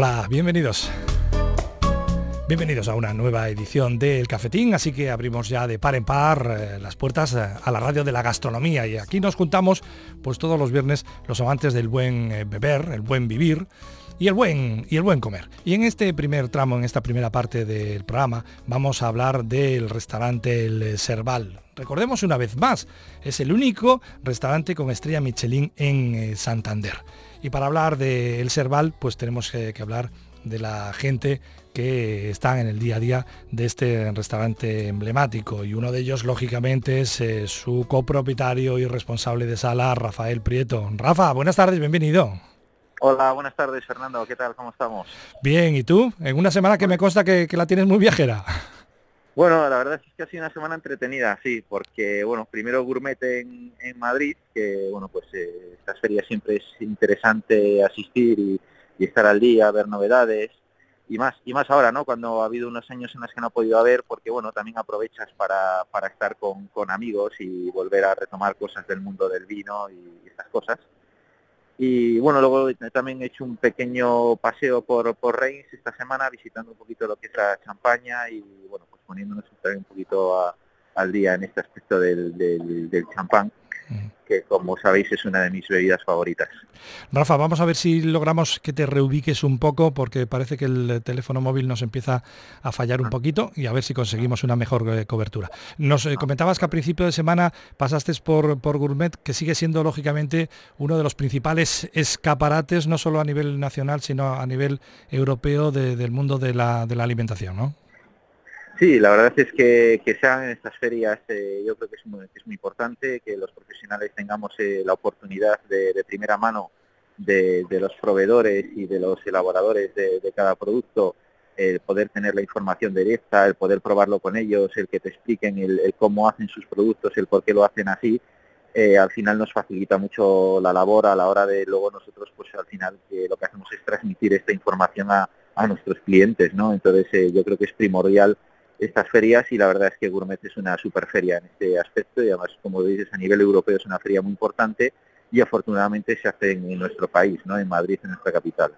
Hola, bienvenidos. Bienvenidos a una nueva edición del Cafetín, así que abrimos ya de par en par eh, las puertas eh, a la radio de la gastronomía y aquí nos juntamos pues todos los viernes los amantes del buen eh, beber, el buen vivir y el buen y el buen comer. Y en este primer tramo, en esta primera parte del programa, vamos a hablar del restaurante El Serval. Recordemos una vez más, es el único restaurante con estrella Michelin en Santander. Y para hablar de El Serval, pues tenemos que hablar de la gente que están en el día a día de este restaurante emblemático y uno de ellos lógicamente es eh, su copropietario y responsable de sala, Rafael Prieto. Rafa, buenas tardes, bienvenido. Hola, buenas tardes Fernando, ¿qué tal? ¿Cómo estamos? Bien, ¿y tú? En una semana que me consta que, la tienes muy viajera. Bueno, la verdad es que ha sido una semana entretenida, sí, porque, bueno, primero Gourmet en, Madrid, que, bueno, pues eh, estas ferias siempre es interesante asistir y, y estar al día, ver novedades y más y más ahora, ¿no? Cuando ha habido unos años en los que no ha podido haber, porque bueno, también aprovechas para, para estar con, con, amigos y volver a retomar cosas del mundo del vino y estas cosas. Y bueno, luego también he hecho un pequeño paseo por, por Reims esta semana, visitando un poquito lo que es la champaña y bueno, pues poniéndonos un poquito al día en este aspecto del, del, del champán que como sabéis es una de mis bebidas favoritas. Rafa, vamos a ver si logramos que te reubiques un poco porque parece que el teléfono móvil nos empieza a fallar un poquito y a ver si conseguimos una mejor eh, cobertura. Nos eh, comentabas que a principio de semana pasaste por, por Gourmet, que sigue siendo lógicamente uno de los principales escaparates, no solo a nivel nacional, sino a nivel europeo del mundo de la, de la alimentación, ¿no? Sí, la verdad es que, que sean en estas ferias eh, yo creo que es muy, es muy importante que los profesionales tengamos eh, la oportunidad de, primera mano de, los proveedores y de los elaboradores de, cada producto, el poder tener la información directa, el poder probarlo con ellos, el que te expliquen el, cómo hacen sus productos, el por qué lo hacen así, eh, al final nos facilita mucho la labor a la hora de luego nosotros pues al final lo que hacemos es transmitir esta información a, a nuestros clientes, ¿no? Entonces yo creo que es primordial estas ferias y la verdad es que Gourmet es una super feria en este aspecto y además, como dices, a nivel europeo es una feria muy importante y afortunadamente se hace en, nuestro país, ¿no? en Madrid, en nuestra capital.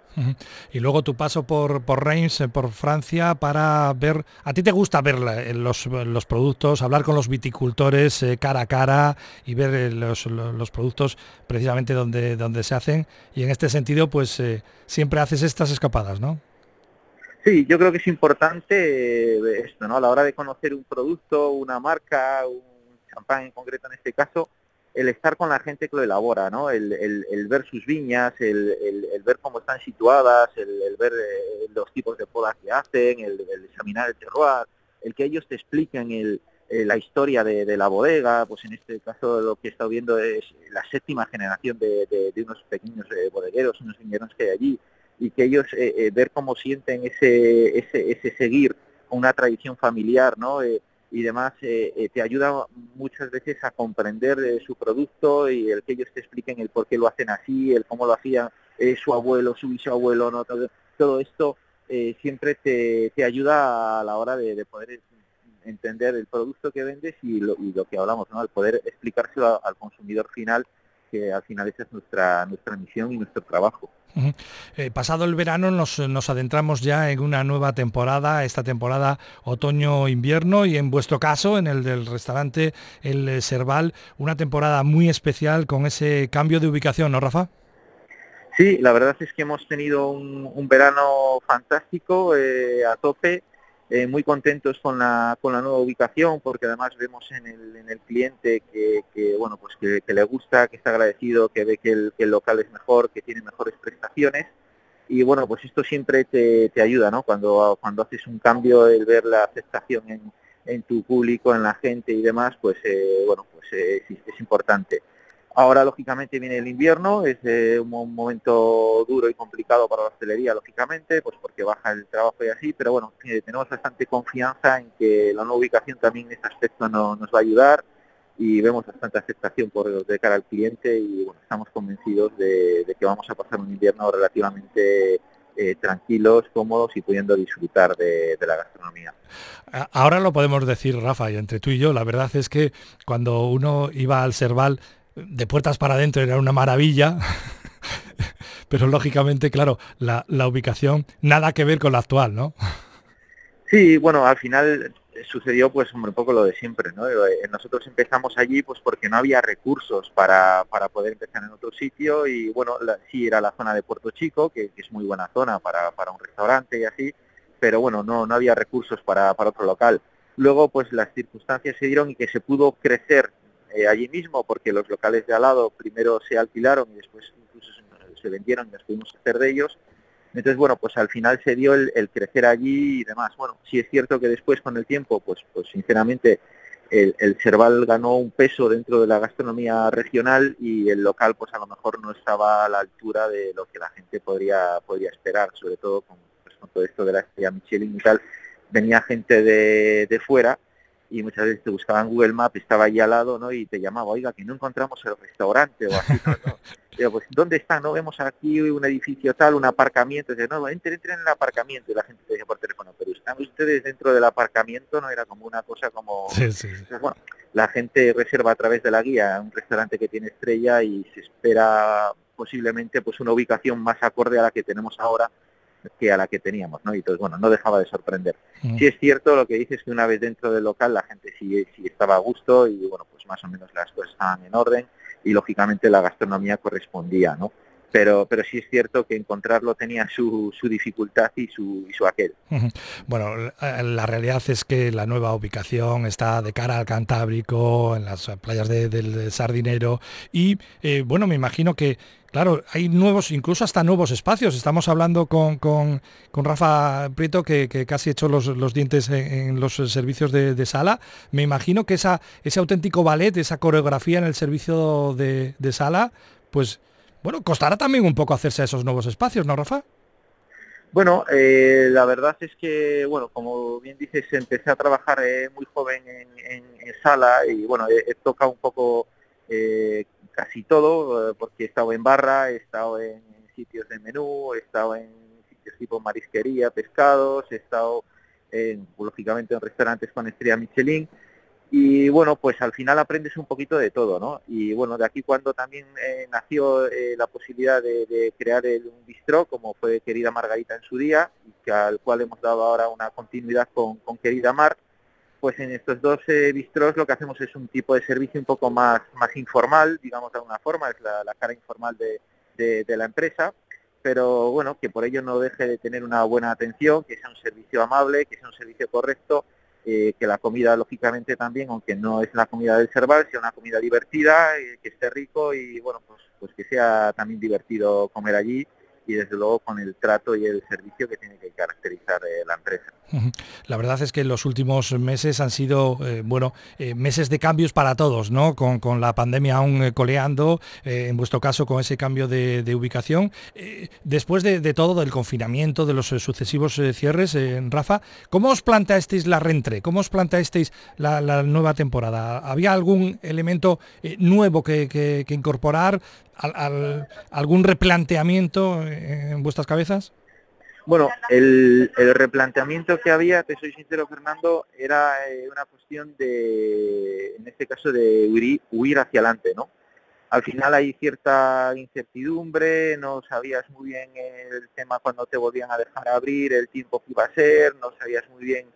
Y luego tu paso por, por Reims, eh, por Francia, para ver, ¿a ti te gusta ver los, los productos, hablar con los viticultores eh, cara a cara y ver eh, los, los, productos precisamente donde, donde se hacen? Y en este sentido, pues siempre haces estas escapadas, ¿no? Sí, yo creo que es importante eh, esto, ¿no? A la hora de conocer un producto, una marca, un champán en concreto en este caso, el estar con la gente que lo elabora, ¿no? El, ver sus viñas, el, ver cómo están situadas, el, ver eh, los tipos de podas que hacen, el, examinar el terroir, el que ellos te expliquen el, eh, la historia de, la bodega, pues en este caso lo que he estado viendo es la séptima generación de, unos pequeños bodegueros, unos viñeros que hay allí, y que ellos eh, eh, ver cómo sienten ese, ese, ese seguir una tradición familiar, ¿no? Eh, y demás, te ayuda muchas veces a comprender su producto y el que ellos te expliquen el por qué lo hacen así, el cómo lo hacía su abuelo, su bisabuelo, ¿no? Todo, todo esto siempre te, te, ayuda a la hora de, poder entender el producto que vendes y lo, y lo que hablamos, ¿no? Al poder explicárselo al consumidor final que al final esa es nuestra, nuestra misión y nuestro trabajo. Eh, pasado el verano nos, adentramos ya en una nueva temporada, esta temporada otoño-invierno y en vuestro caso, en el del restaurante El Serval, una temporada muy especial con ese cambio de ubicación, ¿no, Rafa? Sí, la verdad es que hemos tenido un, verano fantástico, eh, a tope, eh, muy contentos con la, con la nueva ubicación porque además vemos en el, en el cliente que, que bueno pues que, le gusta, que está agradecido, que ve que el, el, local es mejor, que tiene mejores prestaciones y bueno pues esto siempre te, te ayuda, ¿no? Cuando, cuando haces un cambio, el ver la aceptación en, en tu público, en la gente y demás, pues eh, bueno pues eh, es importante. Ahora, lógicamente, viene el invierno, es eh, un momento duro y complicado para la hostelería, lógicamente, pues porque baja el trabajo y así, pero bueno, eh, tenemos bastante confianza en que la nueva ubicación también en este aspecto nos va a ayudar y vemos bastante aceptación por de cara al cliente y bueno, estamos convencidos de, que vamos a pasar un invierno relativamente eh, tranquilos, cómodos y pudiendo disfrutar de, de, la gastronomía. Ahora lo podemos decir, Rafa, y entre tú y yo, la verdad es que cuando uno iba al Serval de puertas para adentro era una maravilla. pero lógicamente, claro, la, la ubicación nada que ver con la actual, ¿no? Sí, bueno, al final sucedió pues un poco lo de siempre, ¿no? Eh, nosotros empezamos allí pues porque no había recursos para, para poder empezar en otro sitio y bueno, sí era la zona de Puerto Chico, que, es muy buena zona para, para, un restaurante y así, pero bueno, no, no había recursos para, para otro local. Luego pues las circunstancias se dieron y que se pudo crecer eh, allí mismo porque los locales de al lado primero se alquilaron y después incluso se, vendieron y nos pudimos hacer de ellos entonces, bueno, pues al final se dio el, crecer allí y demás. Bueno, sí es cierto que después con el tiempo, pues, pues sinceramente, el, el Cerval ganó un peso dentro de la gastronomía regional y el local pues a lo mejor no estaba a la altura de lo que la gente podría, podría esperar, sobre todo con, pues, con todo esto de la estrella Michelin y tal. Venía gente de, de fuera y muchas veces te buscaban Google Maps, estaba ahí al lado, ¿no? Y te llamaba, oiga, que no encontramos el restaurante o así, ¿no? pues, ¿dónde está? No vemos aquí un edificio tal, un aparcamiento. Dice, no, entren, entren en el aparcamiento. Y la gente te dice por teléfono, pero están ustedes dentro del aparcamiento, ¿no? Era como una cosa como... Sí, sí, bueno, la gente reserva a través de la guía un restaurante que tiene estrella y se espera posiblemente pues una ubicación más acorde a la que tenemos ahora que a la que teníamos, ¿no? Y entonces, bueno, no dejaba de sorprender. Mm. Sí es cierto lo que dices que una vez dentro del local la gente sí, sí estaba a gusto y, bueno, pues más o menos las cosas estaban en orden y, lógicamente, la gastronomía correspondía, ¿no? Pero, pero sí es cierto que encontrarlo tenía su, su dificultad y su, y su aquel. Bueno, la realidad es que la nueva ubicación está de cara al Cantábrico, en las playas del Sardinero, y eh, bueno, me imagino que Claro, hay nuevos, incluso hasta nuevos espacios. Estamos hablando con, con, Rafa Prieto, que, casi echó los, los dientes en, los servicios de, sala. Me imagino que esa, ese auténtico ballet, esa coreografía en el servicio de, de sala, pues bueno, costará también un poco hacerse a esos nuevos espacios, ¿no, Rafa? Bueno, eh, la verdad es que, bueno, como bien dices, empecé a trabajar eh, muy joven en, sala y, bueno, he, tocado un poco eh, casi todo, porque he estado en barra, he estado en, sitios de menú, he estado en sitios tipo marisquería, pescados, he estado, en, lógicamente, en restaurantes con estrella Michelin y bueno, pues al final aprendes un poquito de todo, ¿no? Y bueno, de aquí cuando también eh, nació eh, la posibilidad de, crear el, un bistró, como fue Querida Margarita en su día, y que, al cual hemos dado ahora una continuidad con, con Querida Mar, pues en estos dos eh, lo que hacemos es un tipo de servicio un poco más, más informal, digamos de alguna forma, es la, cara informal de, de la empresa, pero bueno, que por ello no deje de tener una buena atención, que sea un servicio amable, que sea un servicio correcto eh, que la comida lógicamente también, aunque no es la comida del Cerval, sea una comida divertida, eh, que esté rico y bueno, pues, pues que sea también divertido comer allí y desde luego con el trato y el servicio que tiene que caracterizar eh, la empresa. La verdad es que los últimos meses han sido, eh, bueno, eh, meses de cambios para todos, ¿no? Con, la pandemia aún coleando, en vuestro caso con ese cambio de, ubicación. después de, todo, del confinamiento, de los sucesivos cierres, Rafa, ¿cómo os planteasteis la reentré? ¿Cómo os planteasteis la, la nueva temporada? ¿Había algún elemento nuevo que incorporar? Al, algún replanteamiento en vuestras cabezas? Bueno, el, replanteamiento que había, te soy sincero Fernando, era eh, una cuestión de, en este caso, de huir, hacia adelante, ¿no? Al final hay cierta incertidumbre, no sabías muy bien el tema cuando te volvían a dejar abrir, el tiempo que iba a ser, no sabías muy bien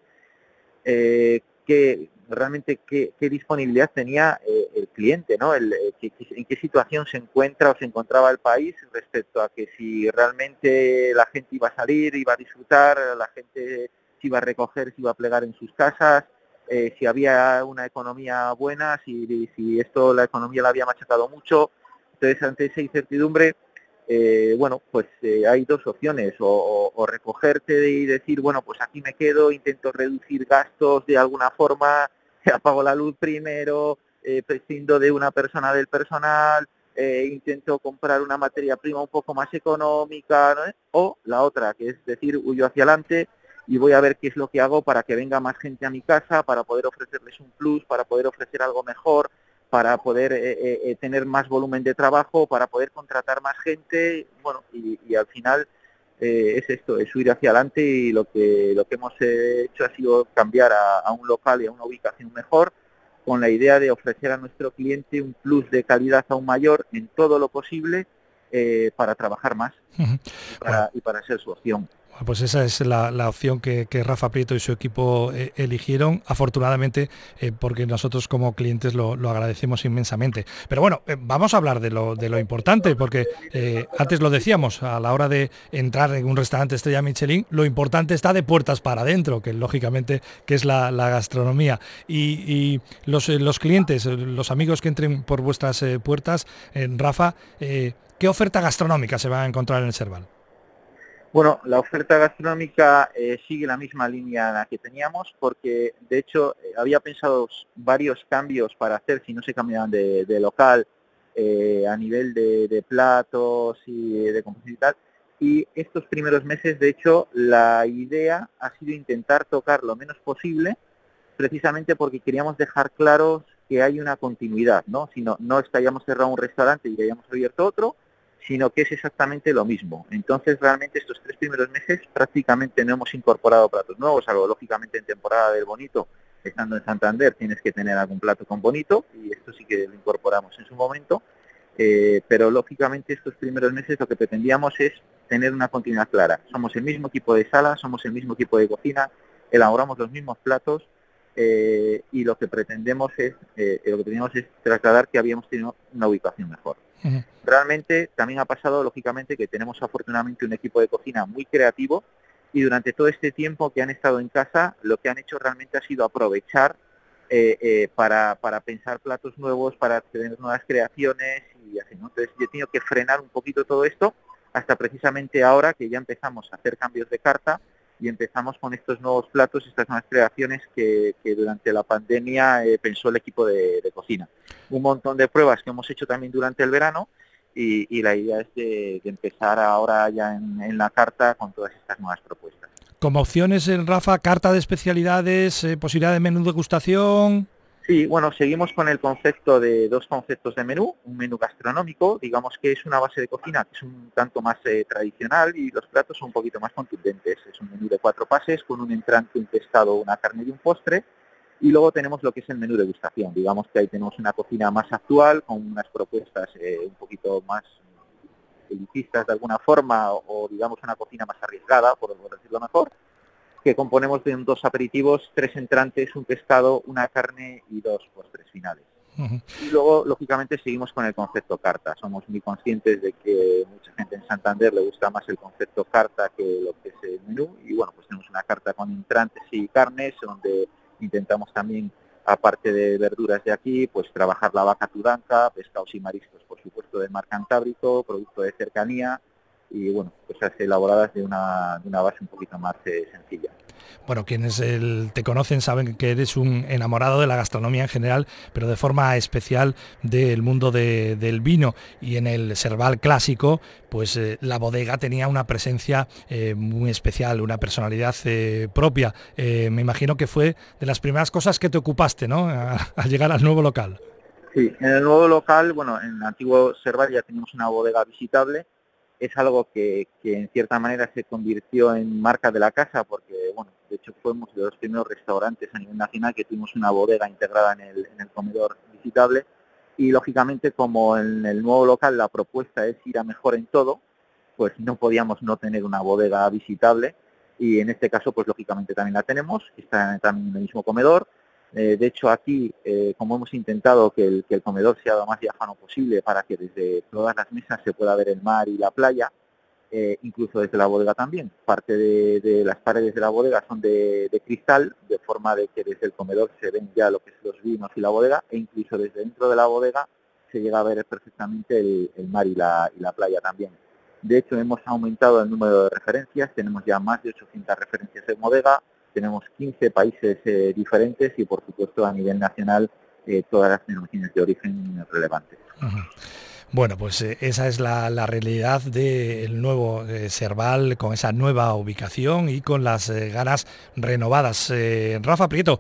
eh, qué, realmente qué, disponibilidad tenía eh, el cliente, ¿no? El, eh, en qué situación se encuentra o se encontraba el país respecto a que si realmente la gente iba a salir, iba a disfrutar, la gente se iba a recoger, se iba a plegar en sus casas, eh, si había una economía buena, si, si esto la economía la había machacado mucho. Entonces, ante esa incertidumbre, eh, bueno, pues eh, hay dos opciones, o, recogerte y decir, bueno, pues aquí me quedo, intento reducir gastos de alguna forma, apago la luz primero, eh, prescindo de una persona del personal, eh, intento comprar una materia prima un poco más económica, o la otra, que es decir, huyo hacia adelante y voy a ver qué es lo que hago para que venga más gente a mi casa, para poder ofrecerles un plus, para poder ofrecer algo mejor, para poder eh, eh, eh, tener más volumen de trabajo, para poder contratar más gente, bueno, y, al final es esto, es subir hacia adelante y lo que lo que hemos hecho ha sido cambiar a, un local y a una ubicación mejor, con la idea de ofrecer a nuestro cliente un plus de calidad aún mayor en todo lo posible, para trabajar más y para ser su opción. Pues esa es la, opción que, Rafa Prieto y su equipo eh, eligieron, afortunadamente, eh, porque nosotros como clientes lo, agradecemos inmensamente. Pero bueno, eh, vamos a hablar de lo, importante, porque antes lo decíamos, a la hora de entrar en un restaurante estrella Michelin, lo importante está de puertas para adentro, que lógicamente que es la, gastronomía. Y, los, los, clientes, los amigos que entren por vuestras puertas, Rafa, ¿qué oferta gastronómica se va a encontrar en el Serval? Bueno, la oferta gastronómica eh, sigue la misma línea que teníamos porque, de hecho, eh, había pensado varios cambios para hacer si no se cambiaban de, local eh, a nivel de, platos y de composición y tal. Y estos primeros meses, de hecho, la idea ha sido intentar tocar lo menos posible, precisamente porque queríamos dejar claros que hay una continuidad, ¿no? Si no, no hayamos cerrado un restaurante y hayamos abierto otro, sino que es exactamente lo mismo. Entonces, realmente estos tres primeros meses prácticamente no hemos incorporado platos nuevos, algo lógicamente en temporada del bonito, estando en Santander tienes que tener algún plato con bonito y esto sí que lo incorporamos en su momento, eh, pero lógicamente estos primeros meses lo que pretendíamos es tener una continuidad clara. Somos el mismo equipo de sala, somos el mismo equipo de cocina, elaboramos los mismos platos eh, y lo que pretendemos es eh, lo que tenemos es trasladar que habíamos tenido una ubicación mejor. Realmente también ha pasado, lógicamente, que tenemos afortunadamente un equipo de cocina muy creativo y durante todo este tiempo que han estado en casa, lo que han hecho realmente ha sido aprovechar eh, eh, para, para, pensar platos nuevos, para tener nuevas creaciones y así. Entonces yo he tenido que frenar un poquito todo esto hasta precisamente ahora que ya empezamos a hacer cambios de carta y empezamos con estos nuevos platos, estas nuevas creaciones que, durante la pandemia eh, pensó el equipo de, cocina. Un montón de pruebas que hemos hecho también durante el verano y, la idea es de, empezar ahora ya en, la carta con todas estas nuevas propuestas. Como opciones, Rafa, carta de especialidades, eh, posibilidad de menú de degustación. Sí, bueno, seguimos con el concepto de dos conceptos de menú, un menú gastronómico, digamos que es una base de cocina que es un tanto más eh, tradicional y los platos son un poquito más contundentes. Es un menú de cuatro pases con un entrante, un pescado, una carne y un postre. Y luego tenemos lo que es el menú de degustación. Digamos que ahí tenemos una cocina más actual con unas propuestas eh, un poquito más elitistas de alguna forma o, digamos una cocina más arriesgada, por decirlo mejor que componemos de dos aperitivos, tres entrantes, un pescado, una carne y dos postres finales. Y luego, lógicamente, seguimos con el concepto carta. Somos muy conscientes de que mucha gente en Santander le gusta más el concepto carta que lo que es el menú. Y bueno, pues tenemos una carta con entrantes y carnes, donde intentamos también, aparte de verduras de aquí, pues trabajar la vaca tudanca, pescados y mariscos, por supuesto, del mar Cantábrico, producto de cercanía, y bueno, cosas elaboradas de una, de una base un poquito más eh, sencilla. Bueno, quienes te conocen saben que eres un enamorado de la gastronomía en general, pero de forma especial del mundo del vino. Y en el Serval clásico, pues eh, la bodega tenía una presencia eh, muy especial, una personalidad propia. me imagino que fue de las primeras cosas que te ocupaste, ¿no? al llegar al nuevo local. Sí, en el nuevo local, bueno, en el antiguo Serval ya teníamos una bodega visitable es algo que, en cierta manera se convirtió en marca de la casa porque, bueno, de hecho fuimos de los primeros restaurantes a nivel nacional que tuvimos una bodega integrada en el, en el comedor visitable y lógicamente como en el nuevo local la propuesta es ir a mejor en todo, pues no podíamos no tener una bodega visitable y en este caso pues lógicamente también la tenemos, está también en el mismo comedor, eh, de hecho, aquí, eh, como hemos intentado que el, comedor sea lo más diáfano posible para que desde todas las mesas se pueda ver el mar y la playa, eh, incluso desde la bodega también. Parte de, las paredes de la bodega son de, cristal, de forma de que desde el comedor se ven ya lo que son los vinos y la bodega, e incluso desde dentro de la bodega se llega a ver perfectamente el, mar y la, y la playa también. De hecho, hemos aumentado el número de referencias, tenemos ya más de 800 referencias en bodega, tenemos 15 países eh, diferentes y por supuesto a nivel nacional eh, todas las denominaciones de origen relevantes. Bueno, pues eh, esa es la, realidad del nuevo Serval, con esa nueva ubicación y con las ganas renovadas. Rafa Prieto,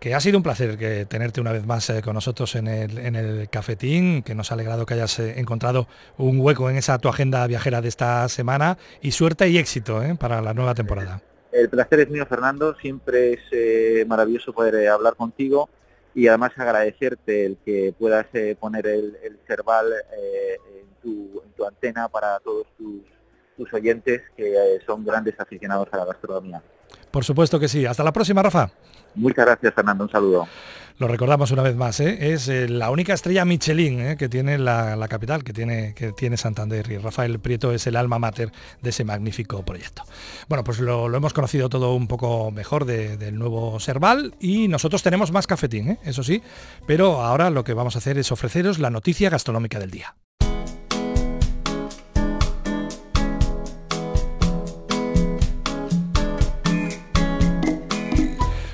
que ha sido un placer que tenerte una vez más con nosotros en el, en el cafetín, que nos ha alegrado que hayas encontrado un hueco en esa tu agenda viajera de esta semana y suerte y éxito para la nueva temporada. El placer es mío, Fernando. Siempre es eh, maravilloso poder eh, hablar contigo y además agradecerte el que puedas eh, poner el, el Cerval en tu, en tu antena para todos tus, tus oyentes que son grandes aficionados a la gastronomía. Por supuesto que sí. Hasta la próxima, Rafa. Muchas gracias, Fernando. Un saludo. Lo recordamos una vez más, ¿eh? es eh, la única estrella Michelin ¿eh? que tiene la, capital, que tiene, que tiene Santander y Rafael Prieto es el alma mater de ese magnífico proyecto. Bueno, pues lo, hemos conocido todo un poco mejor del nuevo Serval y nosotros tenemos más cafetín, eso sí, pero ahora lo que vamos a hacer es ofreceros la noticia gastronómica del día.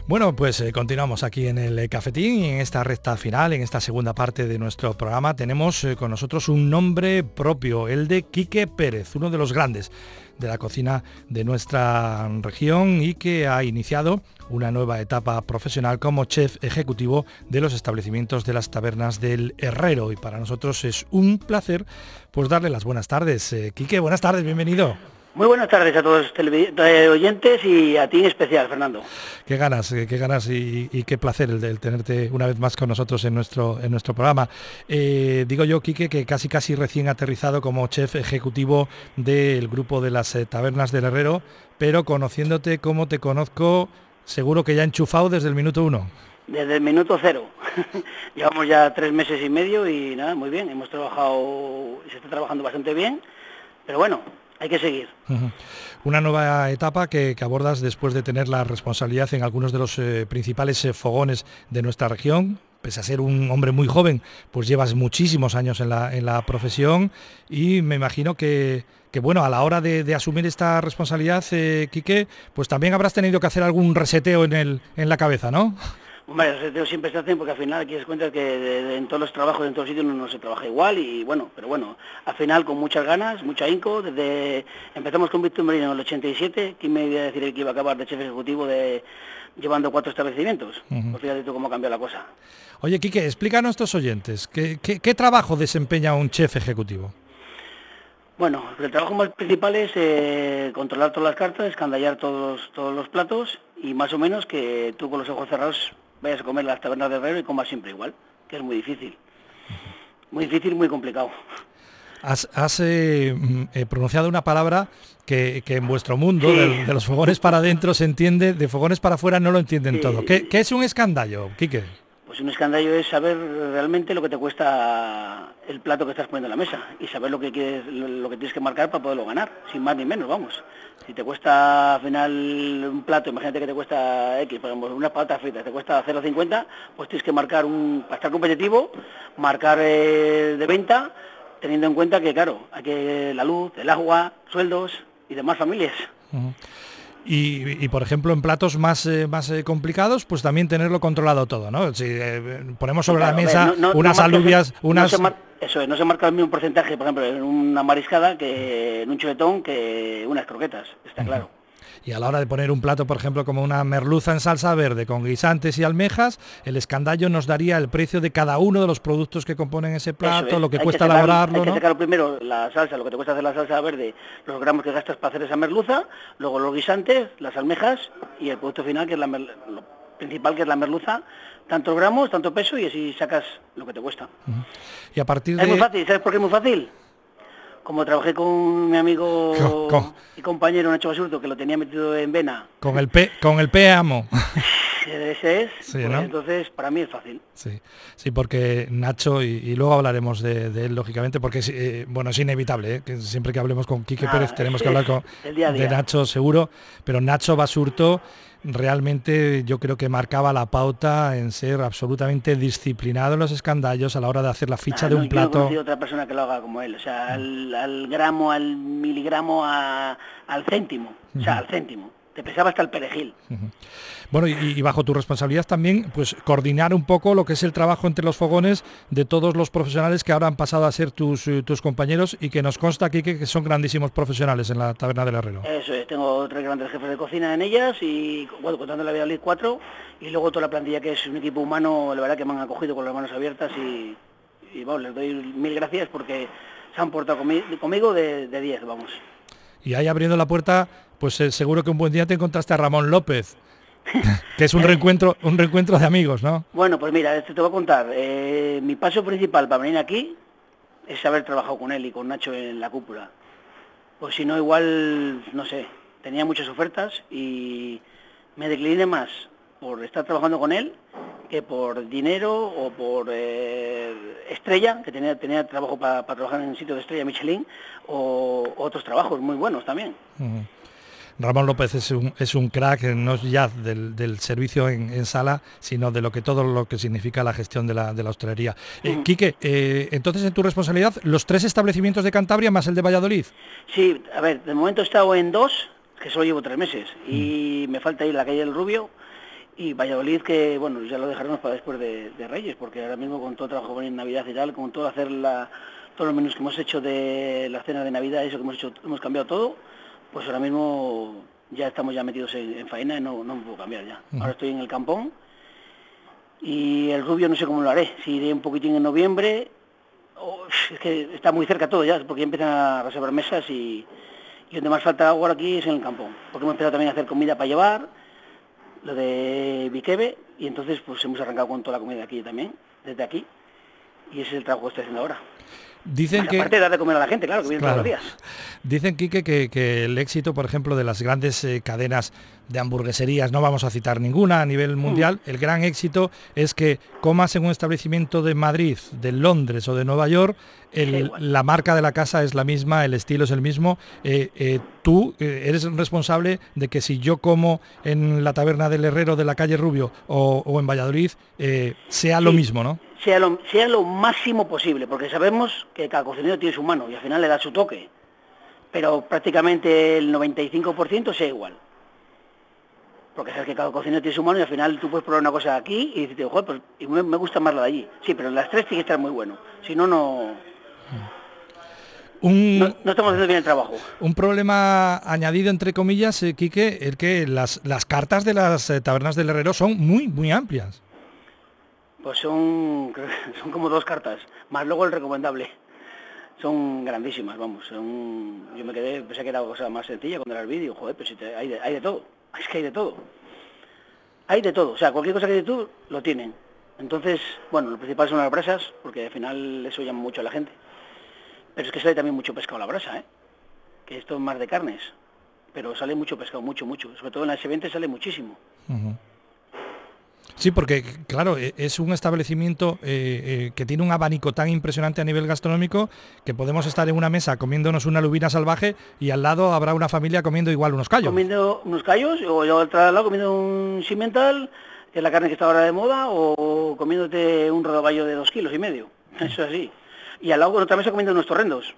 Bueno, pues eh, continuamos aquí en el eh, cafetín y en esta recta final, en esta segunda parte de nuestro programa, tenemos eh, con nosotros un nombre propio, el de Quique Pérez, uno de los grandes de la cocina de nuestra región y que ha iniciado una nueva etapa profesional como chef ejecutivo de los establecimientos de las tabernas del Herrero. Y para nosotros es un placer pues darle las buenas tardes. Quique, buenas tardes, bienvenido. Muy buenas tardes a todos los eh, oyentes y a ti en especial, Fernando. Qué ganas, eh, qué ganas y, qué placer el, tenerte una vez más con nosotros en nuestro, en nuestro programa. Eh, digo yo, Quique, que casi casi recién aterrizado como chef ejecutivo del grupo de las tabernas del Herrero, pero conociéndote como te conozco, seguro que ya enchufado desde el minuto uno. Desde el minuto cero. Llevamos ya tres meses y medio y nada, muy bien. Hemos trabajado, se está trabajando bastante bien, pero bueno, hay que seguir. Una nueva etapa que, abordas después de tener la responsabilidad en algunos de los eh, principales eh, fogones de nuestra región. Pese a ser un hombre muy joven, pues llevas muchísimos años en la, en la profesión y me imagino que, que bueno, a la hora de, asumir esta responsabilidad, eh, Quique, pues también habrás tenido que hacer algún reseteo en, el, en la cabeza, ¿no? Hombre, los seteos siempre se hacen porque al final aquí se cuenta que en todos los trabajos, en todos los sitios no, se trabaja igual y bueno, pero bueno, al final con muchas ganas, mucha inco, desde empezamos con Víctor Merino en el 87, ¿quién me iba a decir que iba a acabar de chef ejecutivo de llevando cuatro establecimientos? Pues fíjate tú cómo ha cambiado la cosa. Oye, Quique, explica a nuestros oyentes, ¿qué, qué, trabajo desempeña un chef ejecutivo? Bueno, el trabajo más principal es eh, controlar todas las cartas, escandallar todos, todos los platos y más o menos que tú con los ojos cerrados vayas a comer las tabernas de Herrero y comas siempre igual, que es muy difícil. Muy difícil, muy complicado. Has, eh, mm, eh, pronunciado una palabra que, en vuestro mundo, de, los fogones para adentro se entiende, de fogones para afuera no lo entienden todo. ¿Qué, ¿Qué, es un escandallo, Quique? Pues un escandallo es saber realmente lo que te cuesta el plato que estás poniendo en la mesa y saber lo que quieres, lo que tienes que marcar para poderlo ganar, sin más ni menos, vamos. Si te cuesta al final un plato, imagínate que te cuesta X, por ejemplo, una patatas fritas, te cuesta 0,50, pues tienes que marcar un, para estar competitivo, marcar eh, de venta, teniendo en cuenta que, claro, hay que la luz, el agua, sueldos y demás familias. Y, por ejemplo en platos más eh, más eh, complicados pues también tenerlo controlado todo no si ponemos sobre la mesa unas alubias unas eso es, no se marca el mismo porcentaje, por ejemplo, en una mariscada que en un chuletón que unas croquetas, está claro. Y a la hora de poner un plato, por ejemplo, como una merluza en salsa verde con guisantes y almejas, el escandallo nos daría el precio de cada uno de los productos que componen ese plato, lo que cuesta elaborarlo. Hay que sacar primero la salsa, lo que te cuesta hacer la salsa verde, los gramos que gastas para hacer esa merluza, luego los guisantes, las almejas y el producto final que es la lo principal que es la merluza, tantos gramos, tanto peso y así sacas lo que te cuesta. Y a partir de... Es muy fácil, ¿sabes por qué es muy fácil? Como trabajé con mi amigo y compañero Nacho Basurto, que lo tenía metido en vena. Con el P, con el P amo. Ese es, pues entonces para mí es fácil. Sí, sí porque Nacho, y, luego hablaremos de, él, lógicamente, porque es, eh, bueno, es inevitable, ¿eh? que siempre que hablemos con Quique Pérez tenemos que hablar con, de Nacho seguro, pero Nacho Basurto realmente yo creo que marcaba la pauta en ser absolutamente disciplinado en los escandallos a la hora de hacer la ficha ah, de un plato. No otra persona que lo haga como él, o sea, al, gramo, al miligramo, al céntimo, o sea, al céntimo te pesaba hasta el perejil. Bueno, y, bajo tu responsabilidad también, pues coordinar un poco lo que es el trabajo entre los fogones de todos los profesionales que ahora han pasado a ser tus, eh, tus compañeros y que nos consta aquí que, son grandísimos profesionales en la taberna del Herrero. Eso es, tengo tres grandes jefes de cocina en ellas y, bueno, contando la vida cuatro, y luego toda la plantilla que es un equipo humano, la verdad que me han acogido con las manos abiertas y, y bueno, les doy mil gracias porque se han portado conmigo de 10, vamos. Y ahí abriendo la puerta pues eh, seguro que un buen día te encontraste a Ramón López. que es un reencuentro, un reencuentro de amigos, ¿no? Bueno, pues mira, te voy a contar. Eh, mi paso principal para venir aquí es haber trabajado con él y con Nacho en la cúpula. Pues si no, igual, no sé, tenía muchas ofertas y me decliné más por estar trabajando con él que por dinero o por eh, estrella, que tenía, tenía trabajo para trabajar en un sitio de estrella Michelin, o otros trabajos muy buenos también. Ramón López es un, es un crack, no ya del, servicio en, sala, sino de lo que todo lo que significa la gestión de la, de la hostelería. Eh, Quique, eh, entonces en tu responsabilidad, los tres establecimientos de Cantabria más el de Valladolid. Sí, a ver, de momento he estado en dos, que solo llevo tres meses, y me falta ir a la calle del Rubio, y Valladolid que bueno ya lo dejaremos para después de, Reyes porque ahora mismo con todo el trabajo en Navidad y tal con todo hacer la, todos los menús que hemos hecho de la cena de Navidad eso que hemos hecho hemos cambiado todo pues ahora mismo ya estamos ya metidos en, faena y no, no me puedo cambiar ya ahora estoy en el campón y el rubio no sé cómo lo haré si iré un poquitín en noviembre es que está muy cerca todo ya porque ya empiezan a reservar mesas y, y donde más falta ahora aquí es en el campón porque hemos empezado también a hacer comida para llevar lo de Viquebe, y entonces pues hemos arrancado con toda la comida aquí también, desde aquí, y ese es el trabajo que estoy haciendo ahora. Dicen que... Aparte de dar de comer a la gente, claro, que viene todos los días. Dicen, Quique, que, el éxito, por ejemplo, de las grandes eh, cadenas de hamburgueserías, no vamos a citar ninguna a nivel mm. mundial, el gran éxito es que comas en un establecimiento de Madrid, de Londres o de Nueva York, la marca de la casa es la misma, el estilo es el mismo. Eh, eh, tú eres responsable de que si yo como en la taberna del Herrero de la calle Rubio o, en Valladolid, sea lo mismo, ¿no? Sea lo, sea lo máximo posible, porque sabemos que cada cocinero tiene su mano y al final le da su toque, pero prácticamente el 95% sea igual. Porque sabes que cada cocinero tiene su mano y al final tú puedes probar una cosa aquí y dices, joder, pues me, gusta más la de allí. Sí, pero las tres tiene que estar muy bueno, si no, no... no, estamos haciendo bien el trabajo. Un problema añadido, entre comillas, eh, Quique, es que las, las cartas de las eh, tabernas del herrero son muy, muy amplias. Pues son, son como dos cartas, más luego el recomendable. Son grandísimas, vamos. yo me quedé, pensé que era cosa más sencilla cuando era el vídeo. Joder, pero si hay, de, hay de todo. Es que hay de todo. Hay de todo. O sea, cualquier cosa que de tú, lo tienen. Entonces, bueno, lo principal son las brasas, porque al final eso llama mucho a la gente. Pero es que sale también mucho pescado a la brasa, ¿eh? Que esto es más de carnes. Pero sale mucho pescado, mucho, mucho. Sobre todo en la S20 sale muchísimo. Sí, porque claro, e, es un establecimiento eh, eh, que tiene un abanico tan impresionante a nivel gastronómico que podemos estar en una mesa comiéndonos una lubina salvaje y al lado habrá una familia comiendo igual unos callos. Comiendo unos callos o yo al lado comiendo un cimental, que es la carne que está ahora de moda, o comiéndote un rodaballo de dos kilos y medio. Eso es así. Y al lado en otra mesa comiendo unos torrendos.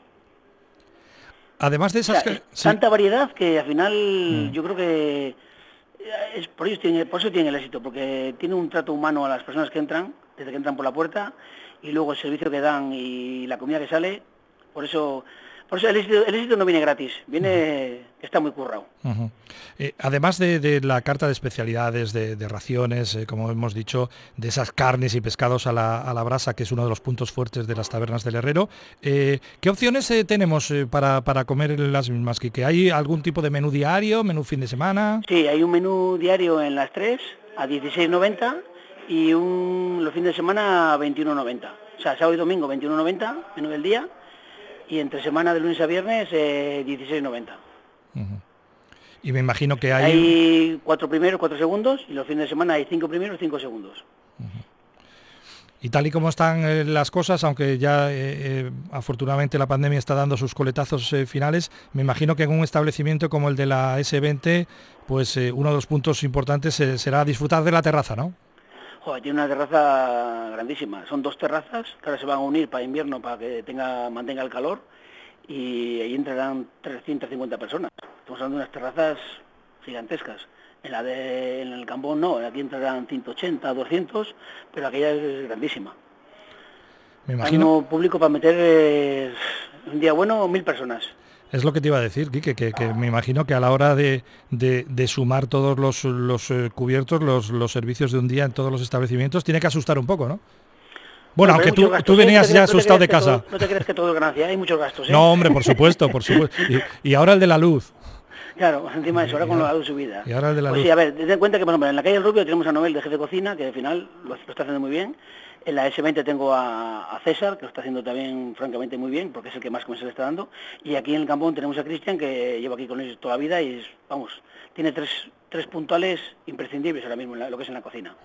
Además de esas... Tanta variedad que al final mm. yo creo que es, por, ellos tiene, por eso tiene el éxito, porque tiene un trato humano a las personas que entran, desde que entran por la puerta, y luego el servicio que dan y la comida que sale, por eso por eso el éxito, no viene gratis, viene está muy currado. Eh, además de, la carta de especialidades, de, raciones, eh, como hemos dicho, de esas carnes y pescados a la, brasa, que es uno de los puntos fuertes de las tabernas del herrero, eh, ¿qué opciones tenemos para, comer las mismas? ¿Que, ¿Hay algún tipo de menú diario, menú fin de semana? Sí, hay un menú diario en las tres a 16.90 y un, los fines de semana a 21.90. O sea, sábado y domingo 21.90, menú del día, y entre semana de lunes a viernes 16.90. Y me imagino que hay... Hay cuatro primeros, cuatro segundos, y los fines de semana hay cinco primeros, cinco segundos. Y tal y como están eh, las cosas, aunque ya eh, eh, afortunadamente la pandemia está dando sus coletazos finales, me imagino que en un establecimiento como el de la S20, pues uno de los puntos importantes será disfrutar de la terraza, ¿no? tiene una terraza grandísima. Son dos terrazas que ahora se van a unir para invierno para que tenga, mantenga el calor y ahí entrarán 350 personas. Estamos hablando de unas terrazas gigantescas. En la de en el Cambón no, aquí entrarán 180, 200, pero aquella es grandísima. Me imagino. público para meter eh, un día bueno mil personas. Es lo que te iba a decir, Quique, que, me imagino que a la hora de, sumar todos los, eh, cubiertos, los, servicios de un día en todos los establecimientos, tiene que asustar un poco, ¿no? Bueno, aunque tú, tú venías ya asustado de casa. no te crees que todo es ganancia, hay muchos gastos. ¿eh? No, hombre, por supuesto, por supuesto. Y, ahora el de la luz. Claro, encima de eso, ahora con la luz subida. Y ahora el de la pues luz. Sí, a ver, ten en cuenta que, por ejemplo, en la calle del Rubio tenemos a Noel de jefe de cocina, que al final lo, está haciendo muy bien, En la S20 tengo a, César, que lo está haciendo también francamente muy bien, porque es el que más comercial está dando. Y aquí en el campón tenemos a Cristian, que lleva aquí con ellos toda la vida y, es, vamos, tiene tres, tres puntuales imprescindibles ahora mismo en lo que es en la cocina.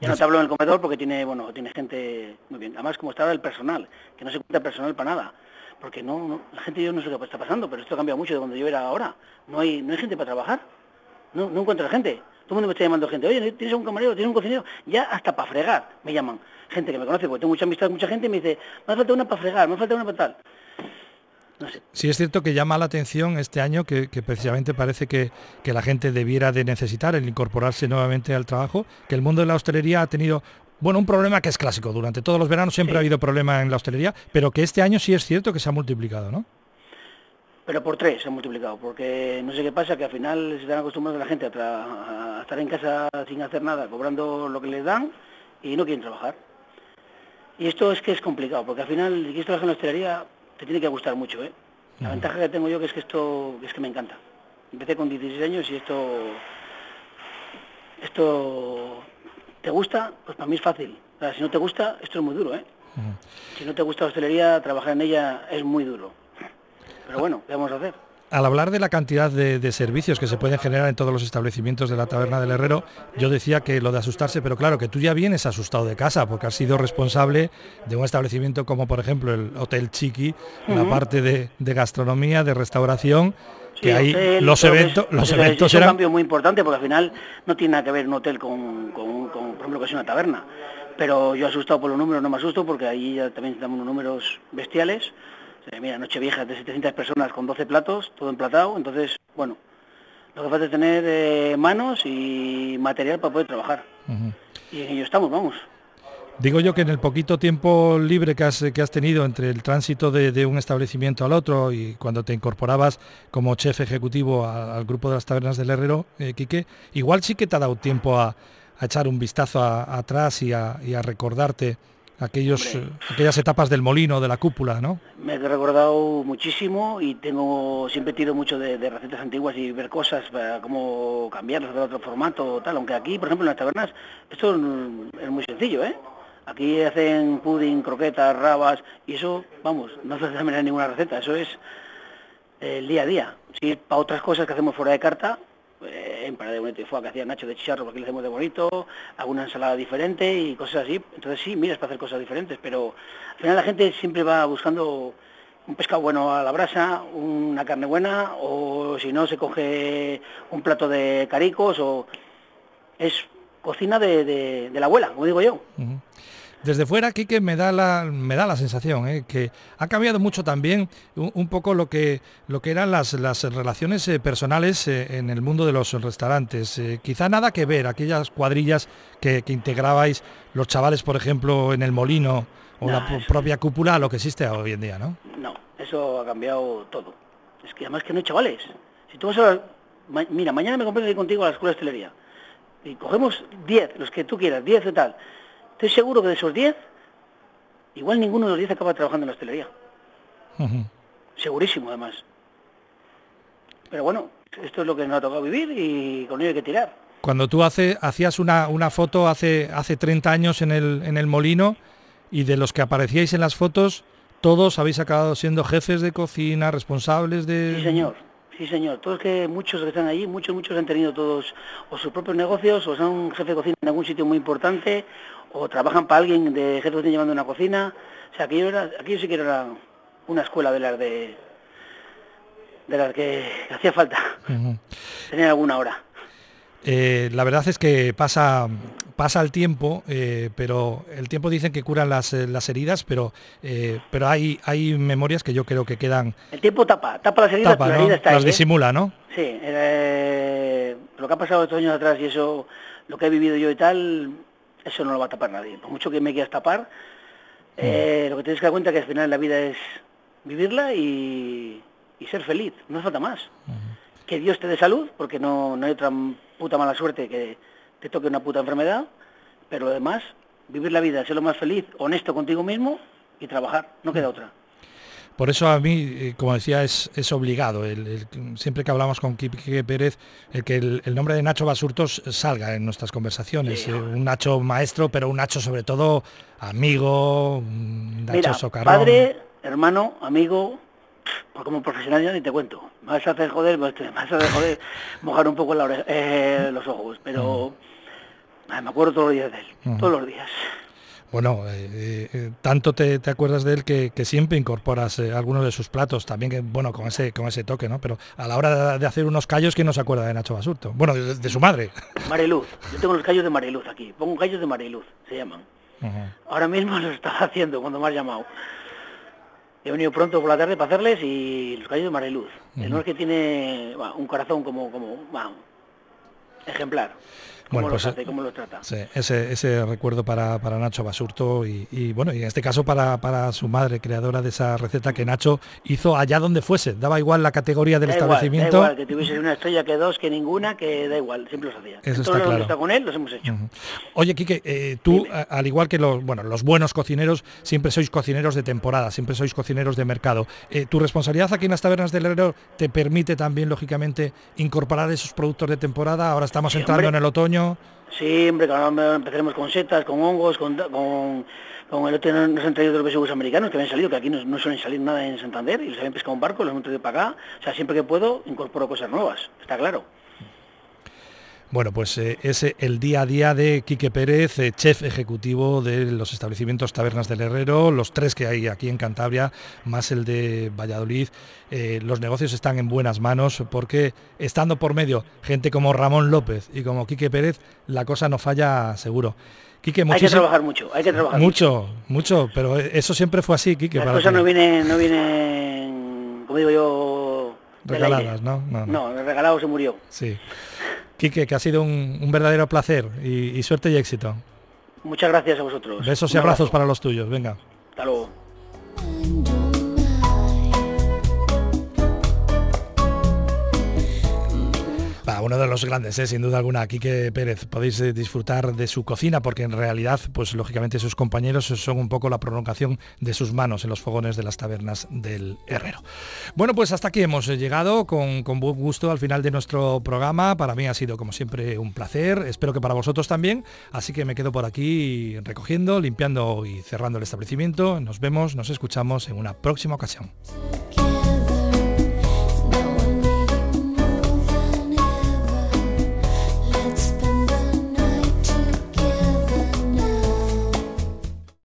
Ya no te hablo en el comedor porque tiene, bueno, tiene gente muy bien. Además, como está el personal, que no se cuenta personal para nada. Porque no, la gente yo no sé qué está pasando, pero esto ha cambiado mucho de cuando yo era ahora. No hay, no hay gente para trabajar. No, no encuentro gente. Todo el mundo me está llamando gente, oye, ¿tienes un camarero? ¿Tienes un cocinero? Ya hasta para fregar me llaman. Gente que me conoce, porque tengo mucha amistad, mucha gente, me dice, me falta una para fregar, me falta una para tal. No sé. Sí es cierto que llama la atención este año que, precisamente parece que, la gente debiera de necesitar el incorporarse nuevamente al trabajo, que el mundo de la hostelería ha tenido bueno, un problema que es clásico. Durante todos los veranos siempre ha habido problema en la hostelería, pero que este año sí es cierto que se ha multiplicado, ¿no? pero por tres se ha multiplicado, porque no sé qué pasa, que al final se están acostumbrados la gente a, estar en casa sin hacer nada, cobrando lo que les dan y no quieren trabajar. Y esto es que es complicado, porque al final, si quieres trabajar en la hostelería, te tiene que gustar mucho, ¿eh? La ventaja que tengo yo que es que esto, es que me encanta. Empecé con 16 años y esto, esto, ¿te gusta? Pues para mí es fácil. si no te gusta, esto es muy duro, ¿eh? Si no te gusta la hostelería, trabajar en ella es muy duro. Pero bueno, ¿qué vamos a hacer? Al hablar de la cantidad de, servicios que se pueden generar en todos los establecimientos de la taberna del Herrero, yo decía que lo de asustarse, pero claro, que tú ya vienes asustado de casa, porque has sido responsable de un establecimiento como por ejemplo el Hotel Chiqui, la parte de, gastronomía, de restauración, que ahí los eventos, los eventos es un cambio muy importante porque al final no tiene nada que ver un hotel con, con, por ejemplo, que es una taberna. Pero yo asustado por los números no me asusto porque ahí ya también tenemos unos números bestiales mira, noche vieja de 700 personas con 12 platos, todo emplatado, entonces, bueno, lo que falta es tener eh, manos y material para poder trabajar. Y en ello estamos, vamos. Digo yo que en el poquito tiempo libre que has, que has tenido entre el tránsito de, un establecimiento al otro y cuando te incorporabas como chef ejecutivo al grupo de las tabernas del Herrero, eh, Quique, igual sí que te ha dado tiempo a, echar un vistazo atrás y a, y a recordarte aquellos, eh, aquellas etapas del molino, de la cúpula, ¿no? Me he recordado muchísimo y tengo siempre tiro mucho de, recetas antiguas y ver cosas para cómo cambiarlas de otro formato tal, aunque aquí, por ejemplo, en las tabernas, esto es muy sencillo, ¿eh? Aquí hacen pudding, croquetas, rabas y eso, vamos, no hace falta ninguna receta, eso es el día a día. Si para otras cosas que hacemos fuera de carta, en de Bonito y fue que hacía Nacho de chicharro porque le hacemos de bonito, alguna ensalada diferente y cosas así. Entonces sí, miras para hacer cosas diferentes, pero al final la gente siempre va buscando un pescado bueno a la brasa, una carne buena, o si no se coge un plato de caricos, o es cocina de, la abuela, como digo yo. Desde fuera, Quique, me da la, me da la sensación ¿eh? que ha cambiado mucho también un, poco lo que, lo que eran las, las relaciones eh, personales eh, en el mundo de los restaurantes. quizá nada que ver, aquellas cuadrillas que, integrabais los chavales, por ejemplo, en el molino o la propia cúpula a lo que existe hoy en día, ¿no? No, eso ha cambiado todo. Es que además que no hay chavales. Si tú vas a... Mira, mañana me compré contigo a la escuela de hostelería y cogemos 10, los que tú quieras, 10 o tal Estoy seguro que de esos 10, igual ninguno de los 10 acaba trabajando en la hostelería. Segurísimo, además. Pero bueno, esto es lo que nos ha tocado vivir y con ello hay que tirar. Cuando tú hace, hacías una, una, foto hace, hace 30 años en el, en el molino y de los que aparecíais en las fotos, todos habéis acabado siendo jefes de cocina, responsables de... Sí, señor. Sí, señor. Todos que muchos que están allí, muchos, muchos han tenido todos o sus propios negocios o son jefe de cocina en algún sitio muy importante o trabajan para alguien de jefe de cocina llevando una cocina. O sea, aquí yo, era, aquí yo sí que era una escuela de las de, de las que hacía falta. Tener alguna hora. Eh, la verdad es que pasa, pasa el tiempo, eh, pero el tiempo dicen que curan las, eh, las heridas, pero, pero hay, hay memorias que yo creo que quedan... El tiempo tapa, tapa las heridas, pero la herida está Las disimula, ¿no? Sí, lo que ha pasado estos años atrás y eso, lo que he vivido yo y tal, eso no lo va a tapar nadie. Por mucho que me quieras tapar, mm. lo que tienes que dar cuenta es que al final la vida es vivirla y, ser feliz, no falta más. Que Dios te dé salud, porque no, no hay otra puta mala suerte que te toque una puta enfermedad, pero lo demás, vivir la vida, ser lo más feliz, honesto contigo mismo y trabajar, no queda otra. Por eso a mí, eh, como decía, es, es obligado, siempre que hablamos con Quique Pérez, el que el, nombre de Nacho Basurtos salga en nuestras conversaciones. Eh, un Nacho maestro, pero un Nacho sobre todo amigo, Nacho Nacho Padre, hermano, amigo, como profesional ya ni te cuento. Vas a hacer joder, pues, vas a hacer joder, mojar un poco eh, los ojos, pero me acuerdo todos los días de él, todos los días. Bueno, eh, eh, tanto te, acuerdas de él que, siempre incorporas eh, algunos de sus platos, también que, bueno, con ese, con ese toque, ¿no? Pero a la hora de, hacer unos callos, ¿quién no se acuerda de Nacho Basurto? Bueno, de, su madre. Mariluz, yo tengo los callos de Mariluz aquí, pongo callos de Mariluz, se llaman. Ahora mismo los estaba haciendo cuando me has llamado. He venido pronto por la tarde para hacerles y los callos de Mariluz. no es que tiene un corazón como, como ejemplar bueno, pues, cómo lo trata. ese, ese recuerdo para, para Nacho Basurto y, bueno, y en este caso para, para, su madre, creadora de esa receta que Nacho hizo allá donde fuese. Daba igual la categoría del establecimiento. da igual, que tuviese una estrella, que dos, que ninguna, que da igual, siempre los hacía. Eso está claro. está con él, los hemos hecho. Oye, Quique, eh, tú, al igual que los, bueno, los buenos cocineros, siempre sois cocineros de temporada, siempre sois cocineros de mercado. Eh, ¿Tu responsabilidad aquí en las tabernas del Herrero te permite también, lógicamente, incorporar esos productos de temporada? Ahora estamos entrando en el otoño Sí, hombre, empezaremos con setas, con hongos, con, con, el otro nos han traído los besugos americanos que habían salido, que aquí no, suelen salir nada en Santander, y los habían pescado un barco, los hemos traído para acá. O sea, siempre que puedo incorporo cosas nuevas, está claro. Bueno, pues eh, es el día a día de Quique Pérez, eh, chef ejecutivo de los establecimientos Tabernas del Herrero, los tres que hay aquí en Cantabria, más el de Valladolid. Eh, los negocios están en buenas manos porque estando por medio gente como Ramón López y como Quique Pérez, la cosa no falla seguro. Quique, hay que trabajar mucho, hay que trabajar mucho. Mucho, pero eso siempre fue así, Quique. Las cosas no vienen, no vienen, como digo yo, regaladas, ¿no? ¿no? No, no, regalado se murió. Sí. Quique, que ha sido un, verdadero placer y, suerte y éxito. Muchas gracias a vosotros. Besos y abrazos para los tuyos. Venga. Hasta luego. Uno de los grandes, ¿eh? sin duda alguna, Quique Pérez. Podéis eh, disfrutar de su cocina porque en realidad, pues lógicamente sus compañeros son un poco la prolongación de sus manos en los fogones de las tabernas del Herrero. Bueno, pues hasta aquí hemos eh, llegado con, con buen gusto al final de nuestro programa. Para mí ha sido como siempre un placer. Espero que para vosotros también. Así que me quedo por aquí recogiendo, limpiando y cerrando el establecimiento. Nos vemos, nos escuchamos en una próxima ocasión.